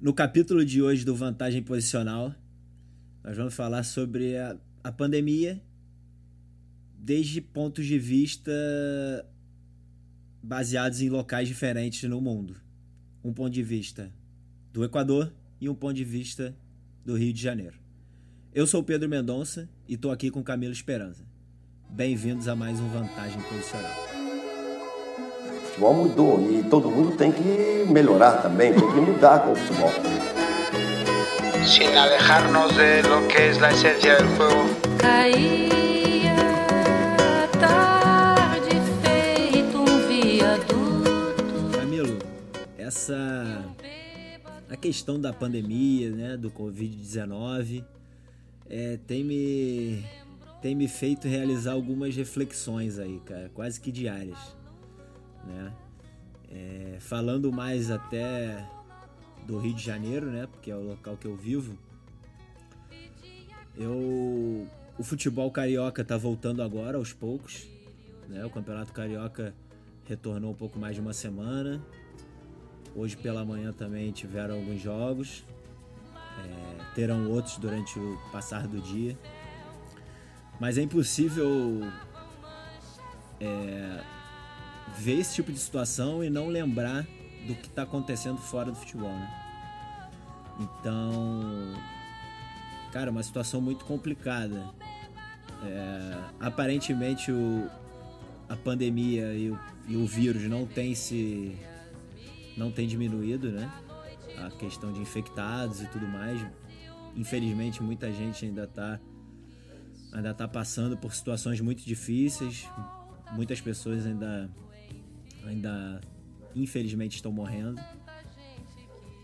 No capítulo de hoje do Vantagem Posicional, nós vamos falar sobre a, a pandemia desde pontos de vista baseados em locais diferentes no mundo. Um ponto de vista do Equador e um ponto de vista do Rio de Janeiro. Eu sou Pedro Mendonça e estou aqui com Camilo Esperança. Bem-vindos a mais um Vantagem Posicional. O futebol mudou e todo mundo tem que melhorar também, tem que mudar com o futebol. Sin alejarnos de lo que es la esencia del juego. Caía tarde feito um viaduto. Camilo, essa a questão da pandemia, né, do Covid-19, é, tem me tem me feito realizar algumas reflexões aí, cara, quase que diárias, né? É, falando mais até do Rio de Janeiro, né? Porque é o local que eu vivo. Eu o futebol carioca tá voltando agora aos poucos, né? O Campeonato Carioca retornou um pouco mais de uma semana. Hoje pela manhã também tiveram alguns jogos. É, terão outros durante o passar do dia. Mas é impossível é, ver esse tipo de situação e não lembrar do que está acontecendo fora do futebol, né? Então, cara, uma situação muito complicada. É, aparentemente o, a pandemia e o, e o vírus não tem se não tem diminuído, né? A questão de infectados e tudo mais. Infelizmente, muita gente ainda está ainda tá passando por situações muito difíceis. Muitas pessoas ainda ainda infelizmente estão morrendo.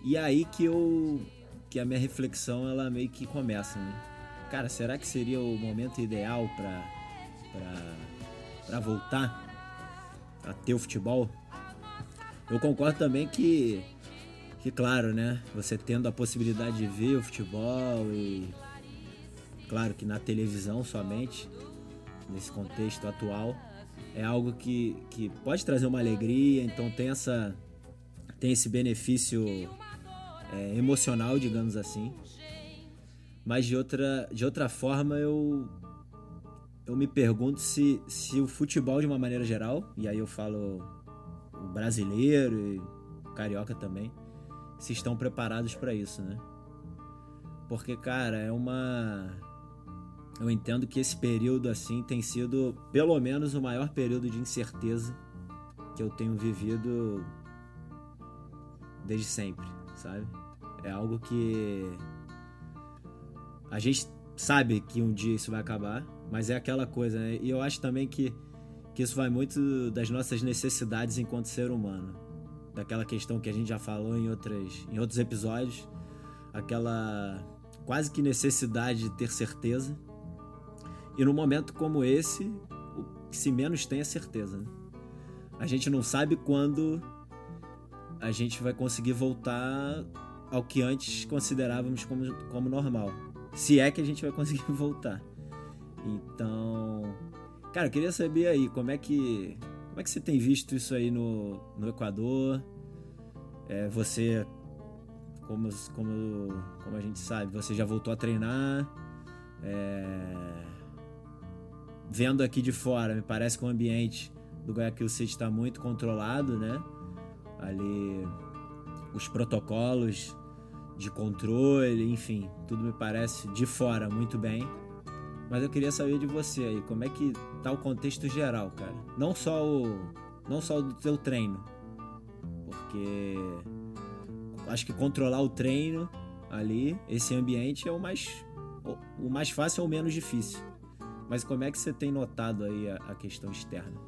E aí que eu que a minha reflexão ela meio que começa, né? Cara, será que seria o momento ideal para para voltar a ter o futebol? Eu concordo também que que claro, né, você tendo a possibilidade de ver o futebol e claro que na televisão somente, nesse contexto atual, é algo que, que pode trazer uma alegria, então tem essa tem esse benefício é, emocional, digamos assim. Mas de outra, de outra forma eu eu me pergunto se, se o futebol de uma maneira geral, e aí eu falo o brasileiro e o carioca também, se estão preparados para isso, né? Porque, cara, é uma. Eu entendo que esse período assim tem sido, pelo menos, o maior período de incerteza que eu tenho vivido desde sempre, sabe? É algo que a gente sabe que um dia isso vai acabar, mas é aquela coisa, né? E eu acho também que, que isso vai muito das nossas necessidades enquanto ser humano. Daquela questão que a gente já falou em, outras, em outros episódios, aquela quase que necessidade de ter certeza. E num momento como esse, o que se menos tem é certeza. Né? A gente não sabe quando a gente vai conseguir voltar ao que antes considerávamos como, como normal. Se é que a gente vai conseguir voltar. Então, cara, eu queria saber aí como é que como é que você tem visto isso aí no, no Equador? É, você, como, como, como a gente sabe, você já voltou a treinar. É, vendo aqui de fora, me parece que o ambiente do Guayaquil City está muito controlado, né? Ali os protocolos de controle, enfim, tudo me parece de fora muito bem. Mas eu queria saber de você aí, como é que tá o contexto geral, cara? Não só o não só do teu treino. Porque acho que controlar o treino ali, esse ambiente é o mais o mais fácil ou menos difícil. Mas como é que você tem notado aí a, a questão externa?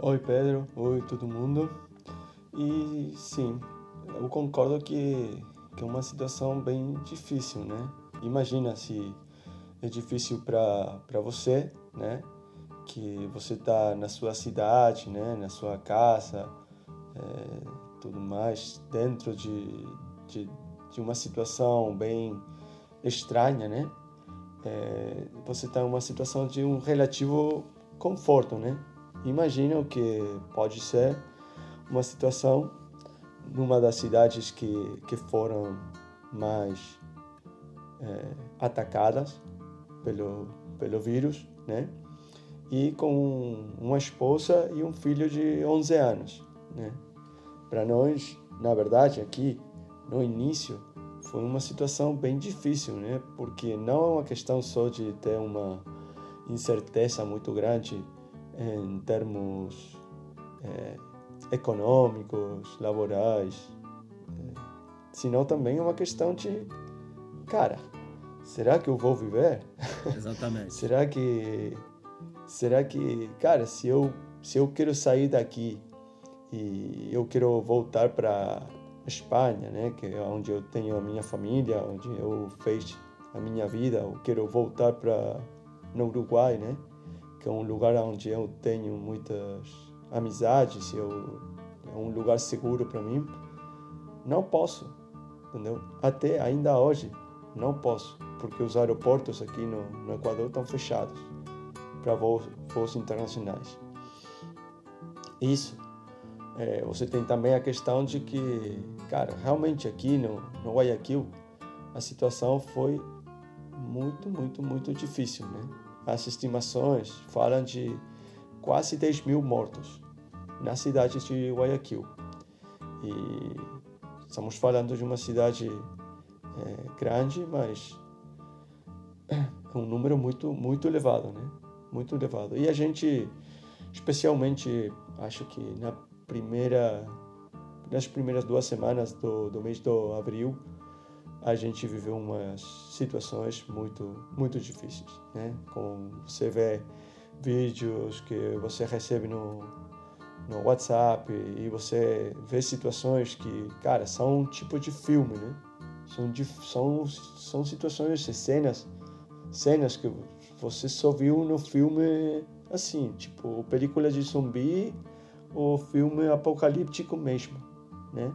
Oi, Pedro. Oi, todo mundo. E sim, eu concordo que, que é uma situação bem difícil, né? Imagina se é difícil para você, né? Que você tá na sua cidade, né? Na sua casa, é, tudo mais, dentro de, de, de uma situação bem estranha, né? É, você está em uma situação de um relativo conforto, né? Imagina o que pode ser uma situação numa das cidades que, que foram mais é, atacadas pelo, pelo vírus, né? E com uma esposa e um filho de 11 anos, né? Para nós, na verdade, aqui no início foi uma situação bem difícil, né? Porque não é uma questão só de ter uma incerteza muito grande em termos é, econômicos, laborais, é, senão também é uma questão de, cara, será que eu vou viver? Exatamente. será que, será que, cara, se eu se eu quero sair daqui e eu quero voltar para Espanha, né, que é onde eu tenho a minha família, onde eu fiz a minha vida, eu quero voltar para no Uruguai, né, que é um lugar onde eu tenho muitas amizades, eu é um lugar seguro para mim. Não posso, entendeu? Até ainda hoje não posso, porque os aeroportos aqui no, no Equador estão fechados para voos, voos internacionais. Isso é, você tem também a questão de que, cara, realmente aqui no, no Guayaquil a situação foi muito, muito, muito difícil, né? As estimações falam de quase 10 mil mortos na cidade de Guayaquil. E estamos falando de uma cidade é, grande, mas é um número muito, muito elevado, né? Muito elevado. E a gente, especialmente, acho que na primeira nas primeiras duas semanas do, do mês de abril a gente viveu umas situações muito muito difíceis né? Com você vê vídeos que você recebe no no WhatsApp e você vê situações que cara são um tipo de filme né? São são são situações cenas cenas que você só viu no filme assim tipo película de zumbi o filme apocalíptico mesmo, né?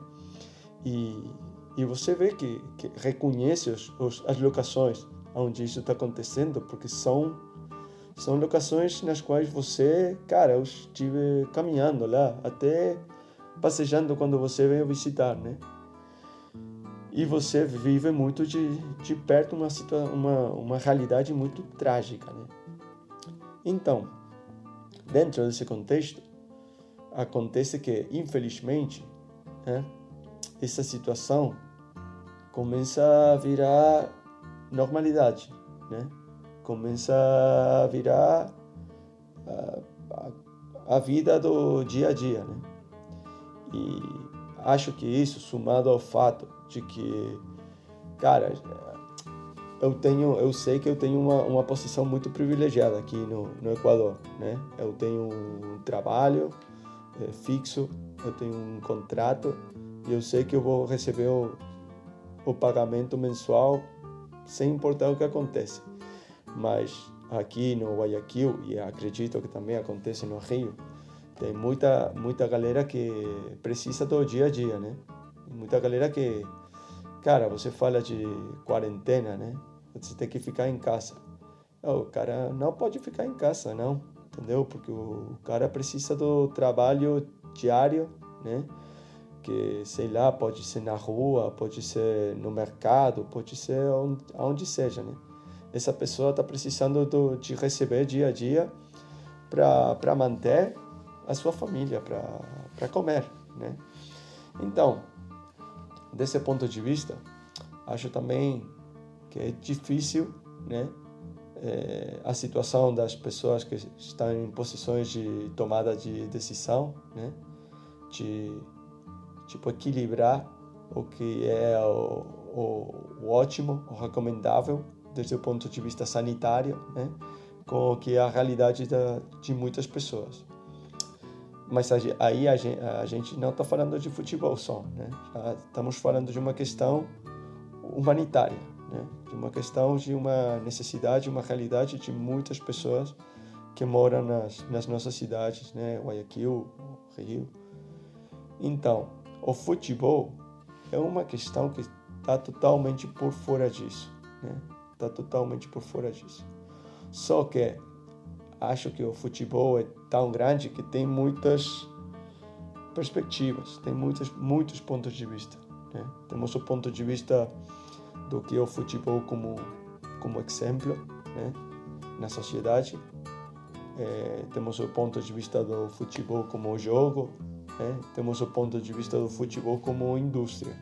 E, e você vê que, que reconhece os, os, as locações onde isso está acontecendo, porque são são locações nas quais você, cara, eu estive caminhando lá, até passejando quando você veio visitar, né? E você vive muito de, de perto uma, uma, uma realidade muito trágica, né? Então, dentro desse contexto, acontece que, infelizmente, né, essa situação começa a virar normalidade, né? Começa a virar a, a, a vida do dia a dia, né? E acho que isso, somado ao fato de que, cara, eu tenho, eu sei que eu tenho uma, uma posição muito privilegiada aqui no, no Equador, né? Eu tenho um trabalho, é, fixo, eu tenho um contrato e eu sei que eu vou receber o, o pagamento mensual sem importar o que acontece. Mas aqui no Guayaquil, e acredito que também acontece no Rio, tem muita, muita galera que precisa do dia a dia, né? Muita galera que, cara, você fala de quarentena, né? Você tem que ficar em casa. O cara não pode ficar em casa, não entendeu? Porque o cara precisa do trabalho diário, né? Que, sei lá, pode ser na rua, pode ser no mercado, pode ser onde, seja, né? Essa pessoa está precisando do, de receber dia a dia para manter a sua família, para comer, né? Então, desse ponto de vista, acho também que é difícil, né? É, a situação das pessoas que estão em posições de tomada de decisão, né? De tipo equilibrar o que é o, o, o ótimo, o recomendável desde o ponto de vista sanitário, né? Com o que é a realidade da, de muitas pessoas. Mas aí a gente, a gente não está falando de futebol só, né? Já estamos falando de uma questão humanitária né? de uma questão de uma necessidade, uma realidade de muitas pessoas que moram nas, nas nossas cidades, né? Guayaquil, Rio. Então, o futebol é uma questão que está totalmente por fora disso, né? Está totalmente por fora disso. Só que acho que o futebol é tão grande que tem muitas perspectivas, tem muitos, muitos pontos de vista. Né? Temos o ponto de vista do que o futebol como, como exemplo né? na sociedade. É, temos o ponto de vista do futebol como jogo, né? temos o ponto de vista do futebol como indústria.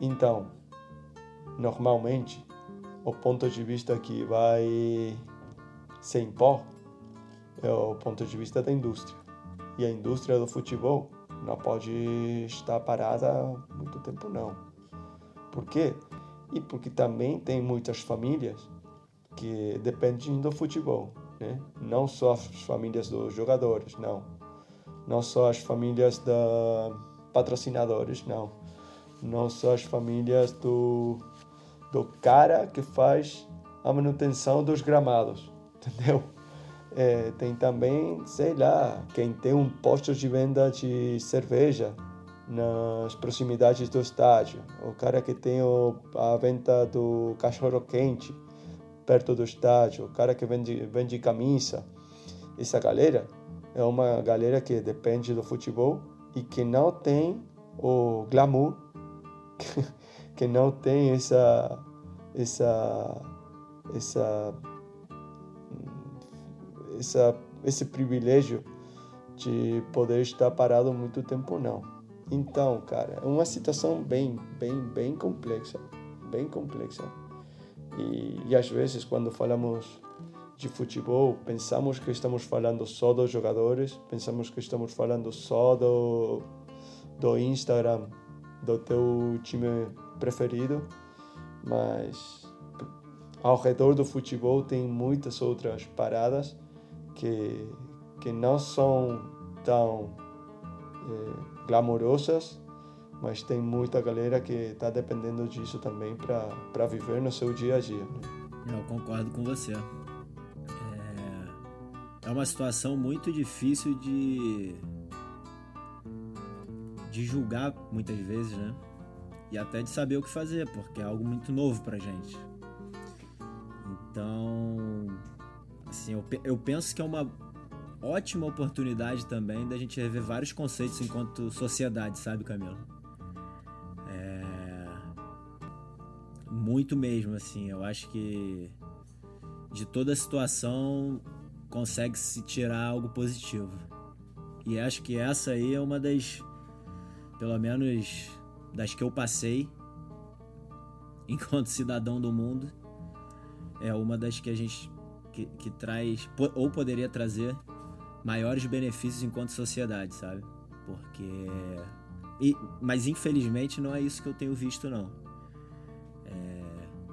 Então, normalmente, o ponto de vista que vai se impor é o ponto de vista da indústria. E a indústria do futebol não pode estar parada muito tempo não. Por quê? E porque também tem muitas famílias que dependem do futebol, né? Não só as famílias dos jogadores, não. Não só as famílias da patrocinadores, não. Não só as famílias do do cara que faz a manutenção dos gramados, entendeu? É, tem também, sei lá, quem tem um posto de venda de cerveja nas proximidades do estádio, o cara que tem o, a venda do cachorro quente perto do estádio, o cara que vende, vende camisa. Essa galera é uma galera que depende do futebol e que não tem o glamour, que não tem essa essa essa essa, esse privilégio de poder estar parado muito tempo não. Então, cara, é uma situação bem, bem, bem complexa, bem complexa. E, e às vezes quando falamos de futebol, pensamos que estamos falando só dos jogadores, pensamos que estamos falando só do, do Instagram, do teu time preferido, mas ao redor do futebol tem muitas outras paradas que, que não são tão é, glamorosas, mas tem muita galera que está dependendo disso também para viver no seu dia a dia. Né? Eu concordo com você. É, é uma situação muito difícil de, de julgar muitas vezes, né? E até de saber o que fazer, porque é algo muito novo pra gente. Então, Assim, eu, eu penso que é uma ótima oportunidade também da gente rever vários conceitos enquanto sociedade, sabe, Camilo? É... Muito mesmo, assim. Eu acho que de toda a situação consegue se tirar algo positivo. E acho que essa aí é uma das, pelo menos das que eu passei enquanto cidadão do mundo, é uma das que a gente que, que traz, ou poderia trazer, maiores benefícios enquanto sociedade, sabe? Porque. E, mas infelizmente não é isso que eu tenho visto, não. É,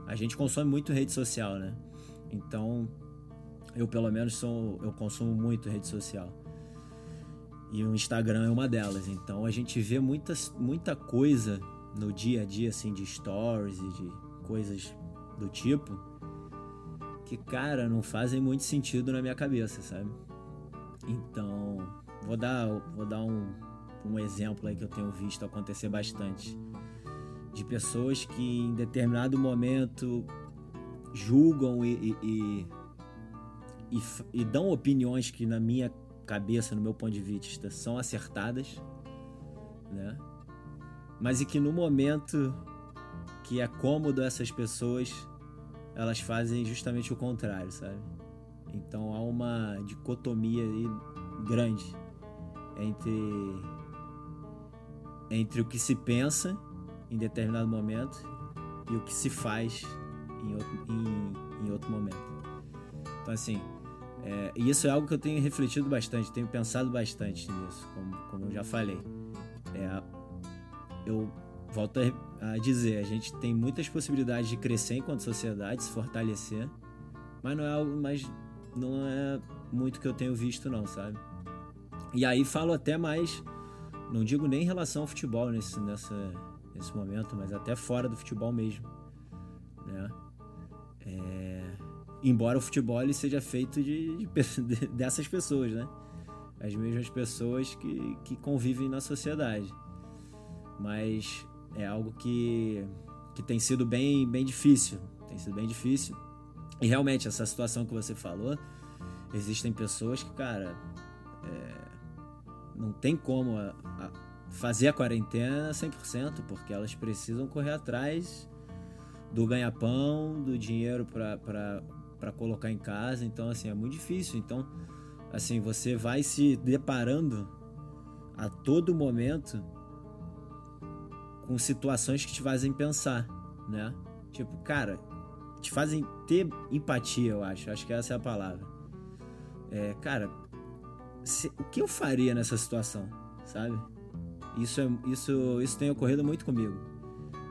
a gente consome muito rede social, né? Então, eu pelo menos sou, eu consumo muito rede social. E o Instagram é uma delas. Então a gente vê muita, muita coisa no dia a dia, assim, de stories e de coisas do tipo que, cara, não fazem muito sentido na minha cabeça, sabe? Então, vou dar, vou dar um, um exemplo aí que eu tenho visto acontecer bastante. De pessoas que em determinado momento julgam e, e, e, e dão opiniões que na minha cabeça, no meu ponto de vista, são acertadas, né? Mas e que no momento que é cômodo essas pessoas elas fazem justamente o contrário, sabe? Então há uma dicotomia aí grande entre entre o que se pensa em determinado momento e o que se faz em outro, em, em outro momento. Então assim, é, e isso é algo que eu tenho refletido bastante, tenho pensado bastante nisso, como, como eu já falei. É, eu volto a dizer, a gente tem muitas possibilidades de crescer enquanto sociedade, se fortalecer, mas não é algo, mas não é muito que eu tenho visto não, sabe? E aí falo até mais, não digo nem em relação ao futebol nesse, nessa, nesse momento, mas até fora do futebol mesmo, né? É, embora o futebol ele seja feito de, de, dessas pessoas, né? As mesmas pessoas que, que convivem na sociedade. Mas é algo que, que tem sido bem, bem difícil. Tem sido bem difícil. E realmente, essa situação que você falou, existem pessoas que, cara, é, não tem como a, a fazer a quarentena 100%, porque elas precisam correr atrás do ganha-pão, do dinheiro para colocar em casa. Então, assim, é muito difícil. Então, assim, você vai se deparando a todo momento com situações que te fazem pensar, né? Tipo, cara, te fazem ter empatia, eu acho. Acho que essa é a palavra. É, cara, se, o que eu faria nessa situação, sabe? Isso, é, isso, isso tem ocorrido muito comigo.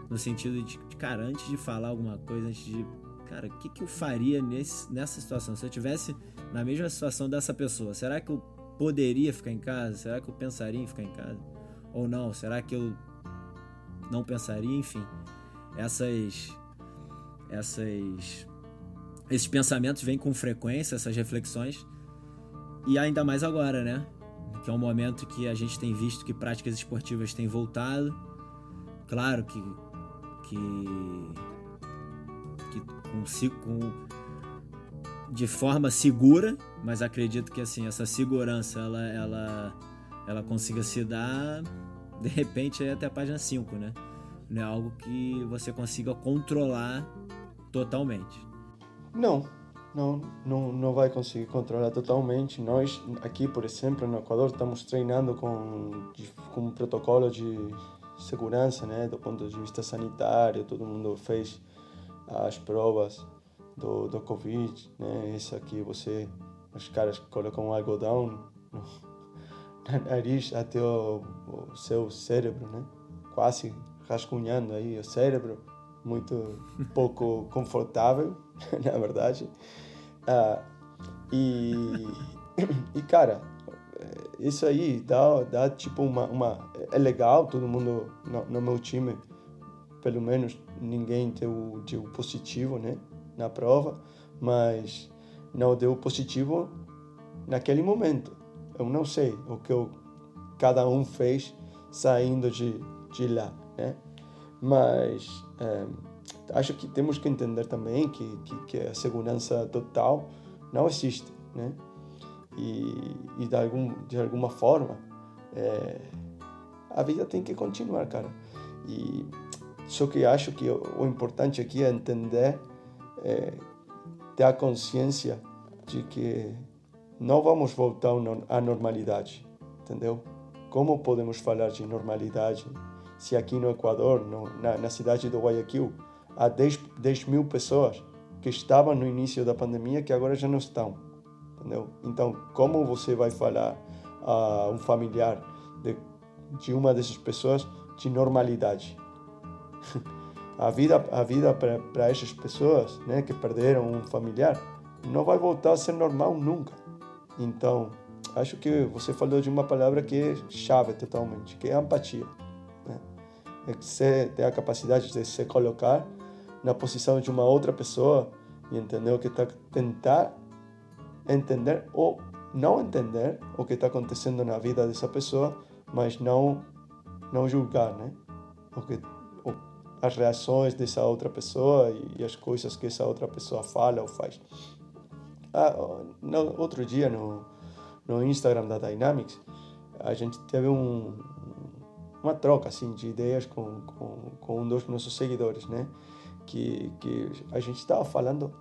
No sentido de, cara, antes de falar alguma coisa, antes de. Cara, o que, que eu faria nesse, nessa situação? Se eu tivesse na mesma situação dessa pessoa, será que eu poderia ficar em casa? Será que eu pensaria em ficar em casa? Ou não? Será que eu não pensaria? Enfim, essas. Essas. Esses pensamentos vêm com frequência, essas reflexões. E ainda mais agora, né? que é um momento que a gente tem visto que práticas esportivas têm voltado. Claro que, que, que com, com, de forma segura, mas acredito que assim essa segurança ela, ela, ela consiga se dar de repente até a página 5, né? Não é algo que você consiga controlar totalmente. Não, não, não, não vai conseguir controlar totalmente. Nós aqui, por exemplo, no Equador, estamos treinando com, com um protocolo de segurança, né, do ponto de vista sanitário. Todo mundo fez as provas do, do Covid, né? Isso aqui você, os caras colocam um algodão no, na nariz até o, o seu cérebro, né? Quase rascunhando aí o cérebro, muito pouco confortável, na verdade. Ah, e, e, cara, isso aí dá, dá tipo uma, uma. É legal, todo mundo no, no meu time, pelo menos ninguém deu, deu positivo, né? Na prova, mas não deu positivo naquele momento. Eu não sei o que eu, cada um fez saindo de, de lá, né? Mas. É, acho que temos que entender também que, que, que a segurança total não existe, né? E, e de, algum, de alguma forma, é, a vida tem que continuar, cara. E só que acho que o, o importante aqui é entender, é, ter a consciência de que não vamos voltar à normalidade, entendeu? Como podemos falar de normalidade se aqui no Equador, no, na, na cidade do Guayaquil, a 10, 10 mil pessoas que estavam no início da pandemia que agora já não estão. Entendeu? Então, como você vai falar a um familiar de, de uma dessas pessoas de normalidade? a vida a vida para essas pessoas né, que perderam um familiar não vai voltar a ser normal nunca. Então, acho que você falou de uma palavra que é chave totalmente, que é empatia. É que você tem a capacidade de se colocar na posição de uma outra pessoa e entender o que está tentar entender ou não entender o que está acontecendo na vida dessa pessoa, mas não não julgar, né? O que as reações dessa outra pessoa e, e, as coisas que essa outra pessoa fala ou faz. Ah, no, outro dia no no Instagram da Dynamics a gente teve um uma troca assim de ideias com, com, com um dos nossos seguidores, né? que, que a gente estava falando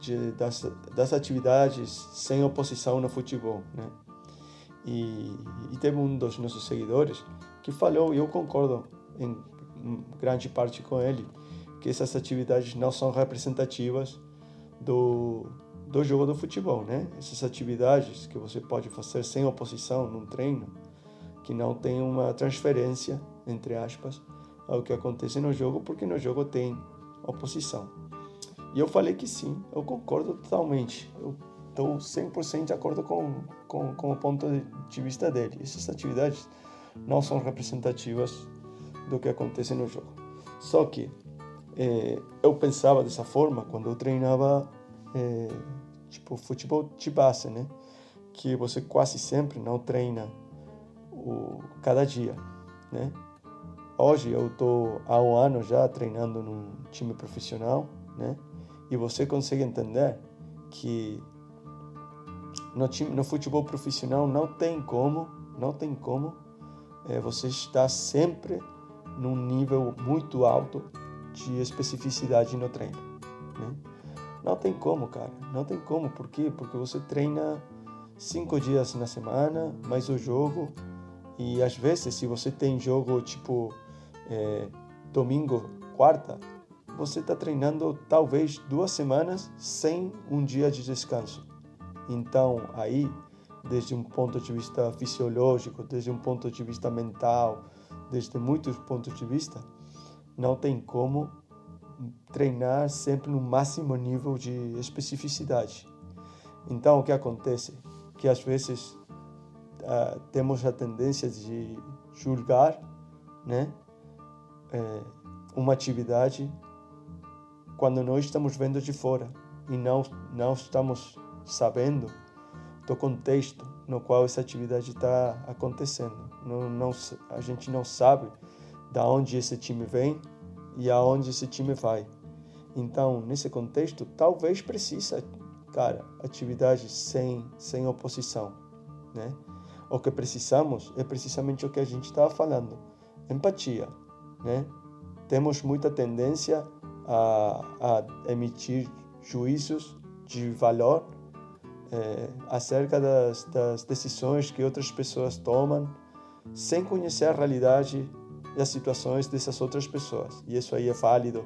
de, das, das atividades sem oposição no futebol, né? E, e teve um dos nossos seguidores que falou, e eu concordo em grande parte com ele, que essas atividades não são representativas do, do jogo do futebol, né? Essas atividades que você pode fazer sem oposição num treino, que não tem uma transferência, entre aspas, ao que acontece no jogo, porque no jogo tem oposição. E eu falei que sim, eu concordo totalmente. Eu estou 100% de acordo com, com, com o ponto de vista dele. Essas atividades não são representativas do que acontece no jogo. Só que é, eu pensava dessa forma quando eu treinava é, tipo futebol de base, né? Que você quase sempre não treina o cada dia, né? Hoje eu estou há um ano já treinando num time profissional, né? E você consegue entender que no, time, no futebol profissional não tem como, não tem como é, você estar sempre num nível muito alto de especificidade no treino. Né? Não tem como, cara. Não tem como. Por quê? Porque você treina cinco dias na semana, mais o jogo. E às vezes, se você tem jogo tipo é, domingo, quarta, você está treinando talvez duas semanas sem um dia de descanso. Então, aí, desde um ponto de vista fisiológico, desde um ponto de vista mental, desde muitos pontos de vista, não tem como treinar sempre no máximo nível de especificidade. Então, o que acontece? Que às vezes uh, temos a tendência de julgar né, é, uma atividade quando nós estamos vendo de fora e não, não estamos sabendo do contexto no qual essa atividade está acontecendo. Não, não, a gente não sabe da onde esse time vem e aonde esse time vai. Então, nesse contexto, talvez precisa, cara, atividade sem, sem oposição, né? O que precisamos é precisamente o que a gente estava falando, empatia, né? Temos muita tendência a, a emitir juízos de valor é, acerca das, das decisões que outras pessoas tomam, sem conhecer a realidade e as situações dessas outras pessoas. E isso aí é válido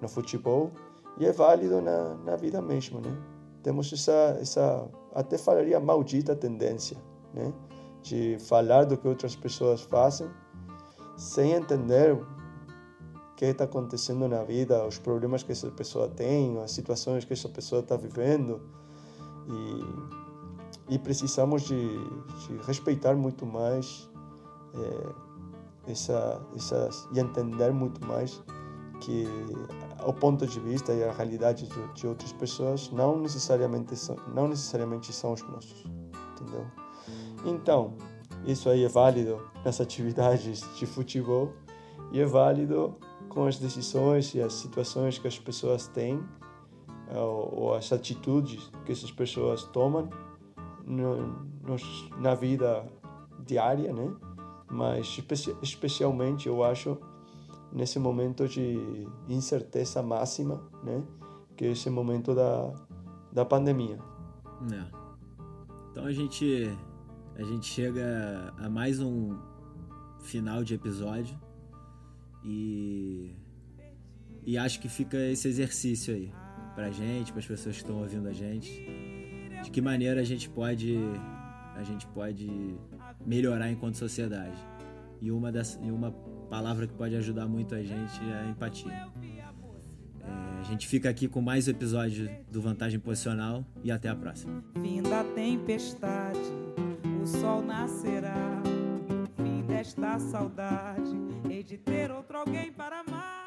no futebol e é válido na, na vida mesmo, né? Temos essa, essa, até falaria, maldita tendência, né? De falar do que outras pessoas fazem sem entender o que está acontecendo na vida, os problemas que essa pessoa tem, as situações que essa pessoa está vivendo e, e precisamos de, de, respeitar muito mais é, essa, essas, e entender muito mais que o ponto de vista e a realidade de, de outras pessoas não necessariamente são, não necessariamente são os nossos, entendeu? Então, isso aí é válido nas atividades de futebol e é válido com as decisões e as situações que as pessoas têm ou, as atitudes que essas pessoas tomam no, na vida diária, né? Mas especialmente eu acho nesse momento de incerteza máxima, né? Que é esse momento da, da pandemia. É. Então a gente a gente chega a mais um final de episódio e e acho que fica esse exercício aí pra gente, para as pessoas que estão ouvindo a gente, de que maneira a gente pode a gente pode melhorar enquanto sociedade. E uma das, e uma palavra que pode ajudar muito a gente é a empatia. É, a gente fica aqui com mais um episódio do Vantagem Posicional e até a próxima. Fim da tempestade, o sol nascerá. Fim desta saudade, hei de ter outro alguém para amar.